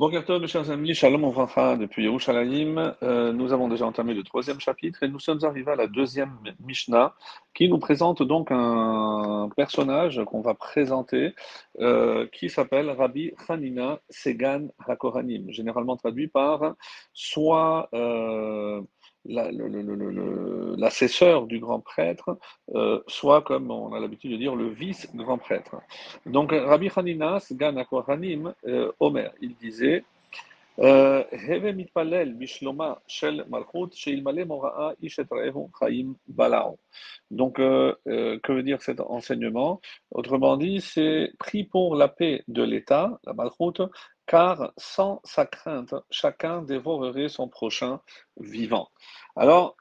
Bonjour mes chers amis, Shalom Ouvracha depuis Yerushalayim. Euh, nous avons déjà entamé le troisième chapitre et nous sommes arrivés à la deuxième Mishnah qui nous présente donc un personnage qu'on va présenter euh, qui s'appelle Rabbi Hanina Segan Hakohanim, généralement traduit par soit euh, l'assesseur du grand prêtre, euh, soit, comme on a l'habitude de dire, le vice-grand prêtre. Donc, Rabbi Hanina, Sgan Akoranim, euh, Omer, il disait euh, donc, que veut dire cet enseignement? Autrement dit, c'est pris pour la paix de l'État, la malchoute, car sans sa crainte, chacun dévorerait son prochain vivant. Alors,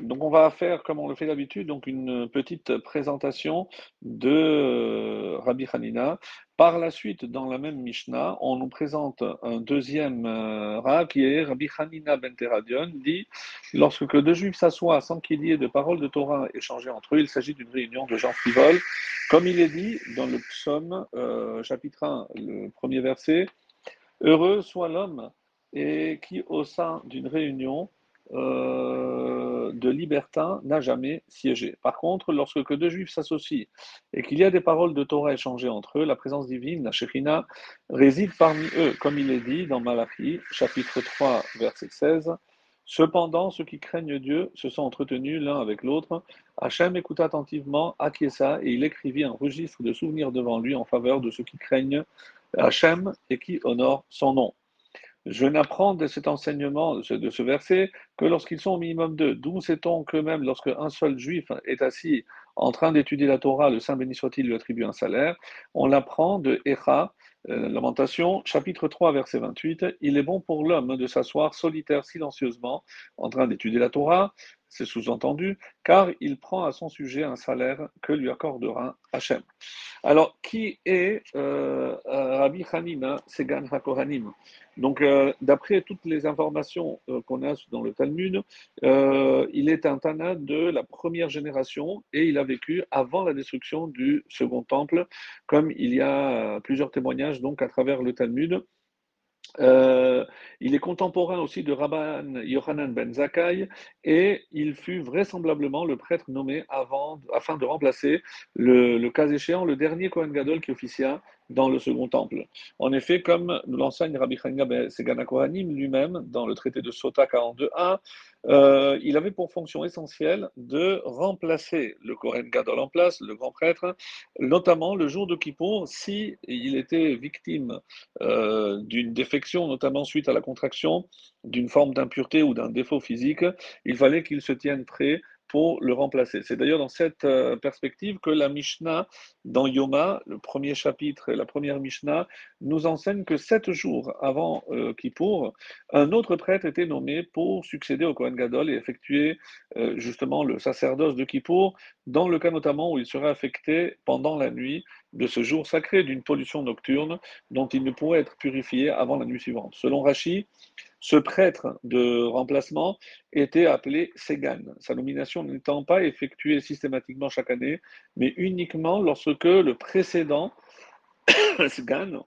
donc on va faire, comme on le fait d'habitude, donc une petite présentation de euh, Rabbi Hanina. Par la suite, dans la même Mishnah, on nous présente un deuxième euh, qui est Rabbi Hanina ben Teradion, dit lorsque deux juifs s'assoient sans qu'il y ait de paroles de Torah échangées entre eux, il s'agit d'une réunion de gens frivoles, comme il est dit dans le psaume, euh, chapitre 1, le premier verset, Heureux soit l'homme et qui, au sein d'une réunion euh, de libertins, n'a jamais siégé. Par contre, lorsque deux juifs s'associent et qu'il y a des paroles de Torah échangées entre eux, la présence divine, la Shekhina, réside parmi eux, comme il est dit dans Malachi, chapitre 3, verset 16. Cependant, ceux qui craignent Dieu se sont entretenus l'un avec l'autre. Hachem écouta attentivement, acquiesça, et il écrivit un registre de souvenirs devant lui en faveur de ceux qui craignent Hachem et qui honore son nom. Je n'apprends de cet enseignement, de ce, verset, que lorsqu'ils sont au minimum deux. D'où sait-on que même lorsque un seul juif est assis en train d'étudier la Torah, le Saint béni soit-il lui attribue un salaire? On l'apprend de Echa, euh, Lamentation, chapitre 3, verset 28. Il est bon pour l'homme de s'asseoir solitaire silencieusement en train d'étudier la Torah, c'est sous-entendu, car il prend à son sujet un salaire que lui accordera Hachem. Alors, qui est euh, euh, Rabbi Hanina Segan HaKohanim? Donc, euh, d'après toutes les informations qu'on a dans le Talmud, il est un Tana de la première génération et il a vécu avant la destruction du second temple, comme il y a plusieurs témoignages donc à travers le Talmud. Euh, il est contemporain aussi de Rabban Yohanan ben Zakkai et il fut vraisemblablement le prêtre nommé afin de remplacer, le, le cas échéant, le dernier Kohen Gadol qui officia dans le second temple. En effet, comme nous l'enseigne Rabbi Changa ben Segana Kohanim lui-même dans le traité de Sota 42a, euh, il avait pour fonction essentielle de remplacer le Kohen Gadol en place, le grand prêtre, notamment le jour de Kippour, si il était victime euh, d'une défection, notamment suite à la contraction d'une forme d'impureté ou d'un défaut physique, il fallait qu'il se tienne prêt pour le remplacer. C'est d'ailleurs dans cette euh, perspective que la Mishnah, dans Yoma, le premier chapitre et la première Mishnah, nous enseigne que sept jours avant euh, Kippour, un autre prêtre était nommé pour succéder au Kohen Gadol et effectuer euh, justement le sacerdoce de Kippour, dans le cas notamment où il serait affecté pendant la nuit de ce jour sacré d'une pollution nocturne dont il ne pourrait être purifié avant la nuit suivante. Selon Rachi, ce prêtre de remplacement était appelé Segan, sa nomination n'étant pas effectuée systématiquement chaque année, mais uniquement lorsque le précédent, Segan,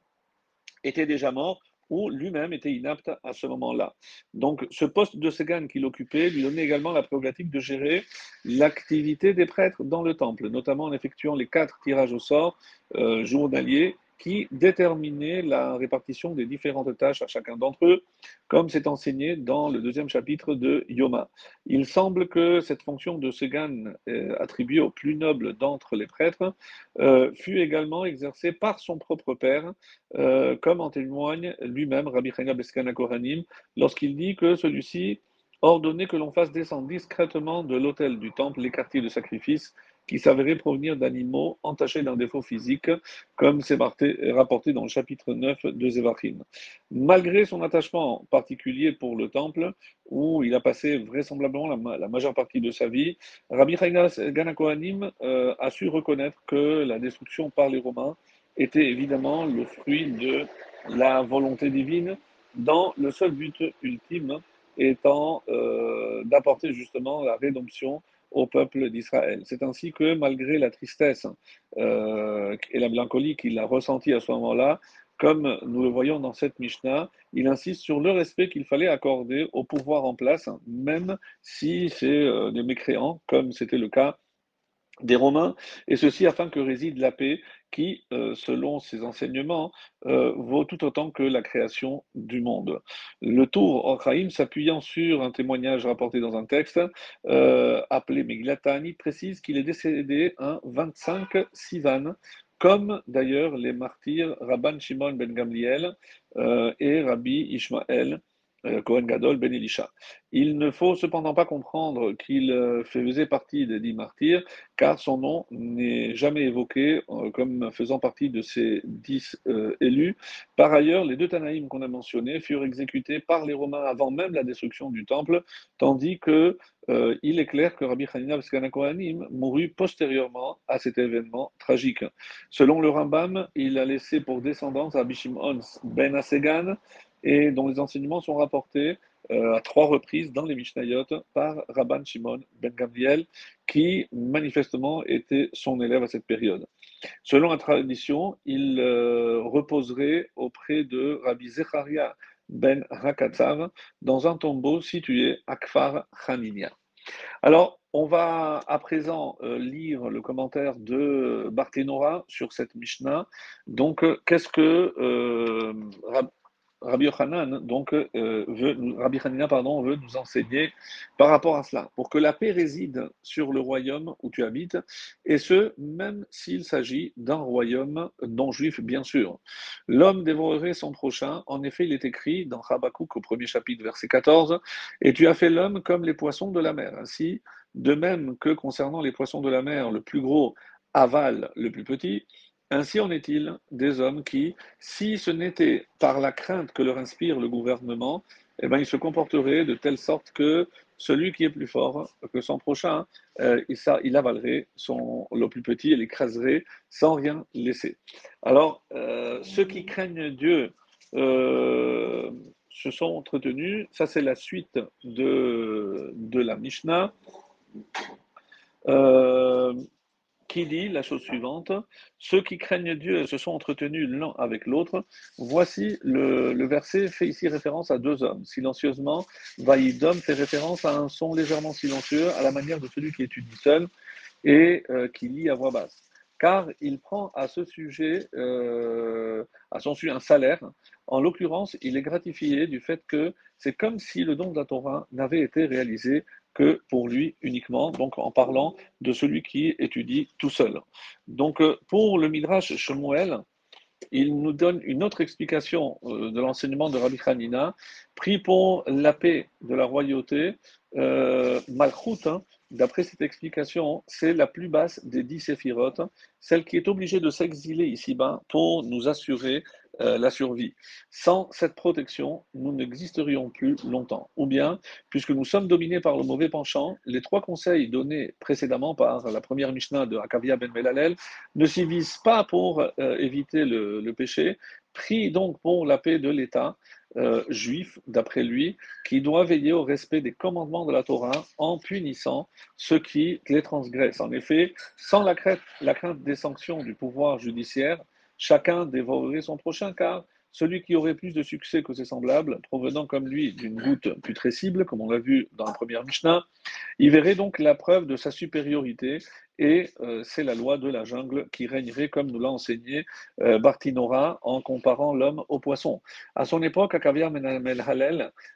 était déjà mort ou lui-même était inapte à ce moment-là. Donc ce poste de Segan qu'il occupait lui donnait également la prérogative de gérer l'activité des prêtres dans le temple, notamment en effectuant les quatre tirages au sort euh, journaliers qui déterminait la répartition des différentes tâches à chacun d'entre eux, comme c'est enseigné dans le deuxième chapitre de Yoma. Il semble que cette fonction de Segan, euh, attribuée au plus noble d'entre les prêtres, euh, fut également exercée par son propre père, euh, comme en témoigne lui-même Rabbi Chana Beskana Kohanim, lorsqu'il dit que celui-ci ordonnait que l'on fasse descendre discrètement de l'autel du temple les quartiers de sacrifice qui s'avéraient provenir d'animaux entachés d'un défaut physique, comme c'est rapporté dans le chapitre 9 de Zévachim. Malgré son attachement particulier pour le temple, où il a passé vraisemblablement la, majeure partie de sa vie, Rabbi Chaim Kohanim euh, a su reconnaître que la destruction par les Romains était évidemment le fruit de la volonté divine, dans le seul but ultime étant euh, d'apporter justement la rédemption au peuple d'Israël. C'est ainsi que, malgré la tristesse euh, et la mélancolie qu'il a ressentie à ce moment-là, comme nous le voyons dans cette Mishnah, il insiste sur le respect qu'il fallait accorder au pouvoir en place, même si c'est euh, des mécréants, comme c'était le cas des Romains, et ceci afin que réside la paix qui, euh, selon ses enseignements, euh, vaut tout autant que la création du monde. Le tour Orchaïm, s'appuyant sur un témoignage rapporté dans un texte euh, appelé Meglatani, précise qu'il est décédé un 25 Sivan, comme d'ailleurs les martyrs Rabban Shimon ben Gamliel et Rabbi Ishmael Cohen Gadol Ben Elisha. Il ne faut cependant pas comprendre qu'il euh, faisait partie des dix martyrs, car son nom n'est jamais évoqué euh, comme faisant partie de ces dix élus. Par ailleurs, les deux Tanaïm qu'on a mentionnés furent exécutés par les Romains avant même la destruction du temple, tandis que il est clair que Rabbi Hanina Kohanim mourut postérieurement à cet événement tragique. Selon le Rambam, il a laissé pour descendance Rabbi Shimon ben Asegan, et dont les enseignements sont rapportés euh, à trois reprises dans les Mishnayot par Rabban Shimon ben Gamliel, qui manifestement était son élève à cette période. Selon la tradition, il euh, reposerait auprès de Rabbi Zecharia ben Rakatzav dans un tombeau situé à Kfar Haninia. Alors, on va à présent euh, lire le commentaire de Barthénora sur cette Mishnah. Donc, qu'est-ce que Rabbi Yochanan, donc, euh, veut, Rabbi Hanina, pardon, veut nous enseigner par rapport à cela, pour que la paix réside sur le royaume où tu habites, et ce, même s'il s'agit d'un royaume non juif, bien sûr. L'homme dévorerait son prochain, en effet, il est écrit dans Habakkuk au premier chapitre, verset 14, et tu as fait l'homme comme les poissons de la mer. Ainsi, de même que concernant les poissons de la mer, le plus gros avale le plus petit, ainsi en est-il des hommes qui, si ce n'était par la crainte que leur inspire le gouvernement, eh ben, ils se comporteraient de telle sorte que celui qui est plus fort que son prochain, euh, il, ça, il avalerait son, le plus petit et l'écraserait sans rien laisser. Alors, euh, ceux qui craignent Dieu euh, se sont entretenus. Ça, c'est la suite de, de la Mishnah qui dit la chose suivante Ceux qui craignent Dieu se sont entretenus l'un avec l'autre. Voici le, verset fait ici référence à deux hommes. Silencieusement, Vaïdom fait référence à un son légèrement silencieux, à la manière de celui qui étudie seul et euh, qui lit à voix basse. Car il prend à ce sujet, euh, à son sujet, un salaire. En l'occurrence, il est gratifié du fait que c'est comme si le don de la Torah n'avait été réalisé que pour lui uniquement, donc en parlant de celui qui étudie tout seul. Donc euh, pour le Midrash Shemuel, il nous donne une autre explication euh, de l'enseignement de Rabbi Hanina, pris pour la paix de la royauté, euh, Malchut, hein, d'après cette explication, c'est la plus basse des dix séphirotes, celle qui est obligée de s'exiler ici-bas pour nous assurer euh, la survie. Sans cette protection, nous n'existerions plus longtemps. Ou bien, puisque nous sommes dominés par le mauvais penchant, les trois conseils donnés précédemment par la première Mishnah de Akavia ben Melalel ne s'y visent pas pour euh, éviter le, péché, pris donc pour la paix de l'État euh, juif, d'après lui, qui doit veiller au respect des commandements de la Torah en punissant ceux qui les transgressent. En effet, sans la crainte des sanctions du pouvoir judiciaire, Chacun dévorerait son prochain, car celui qui aurait plus de succès que ses semblables, provenant comme lui d'une goutte putrescible, comme on l'a vu dans la première Mishnah, il verrait donc la preuve de sa supériorité, et euh, c'est la loi de la jungle qui régnerait, comme nous l'a enseigné euh, Bartinora, en comparant l'homme au poisson. À son époque, Akavir Menamel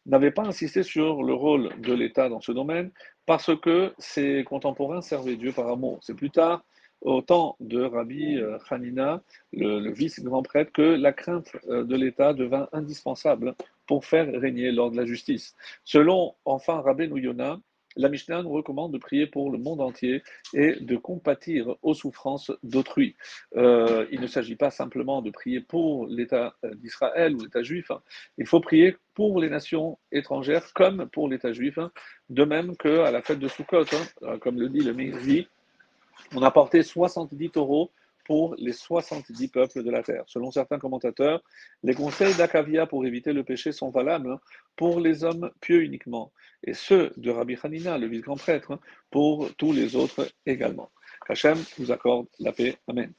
n'avait pas insisté sur le rôle de l'État dans ce domaine, parce que ses contemporains servaient Dieu par amour. C'est plus tard au temps de Rabbi euh, Hanina, le, vice-grand prêtre, que la crainte euh, de l'État devint indispensable pour faire régner l'ordre de la justice. Selon enfin Rabbi Yona, la Mishnah nous recommande de prier pour le monde entier et de compatir aux souffrances d'autrui. Euh, il ne s'agit pas simplement de prier pour l'État d'Israël ou l'État juif, hein. il faut prier pour les nations étrangères comme pour l'État juif, hein. de même qu'à la fête de Sukkot, hein, comme le dit le Mirzi, on a porté 70 taureaux pour les 70 peuples de la terre. Selon certains commentateurs, les conseils d'Akavia pour éviter le péché sont valables pour les hommes pieux uniquement, et ceux de Rabbi Hanina, le vice-grand prêtre, pour tous les autres également. Qu'Hachem nous accorde la paix. Amen.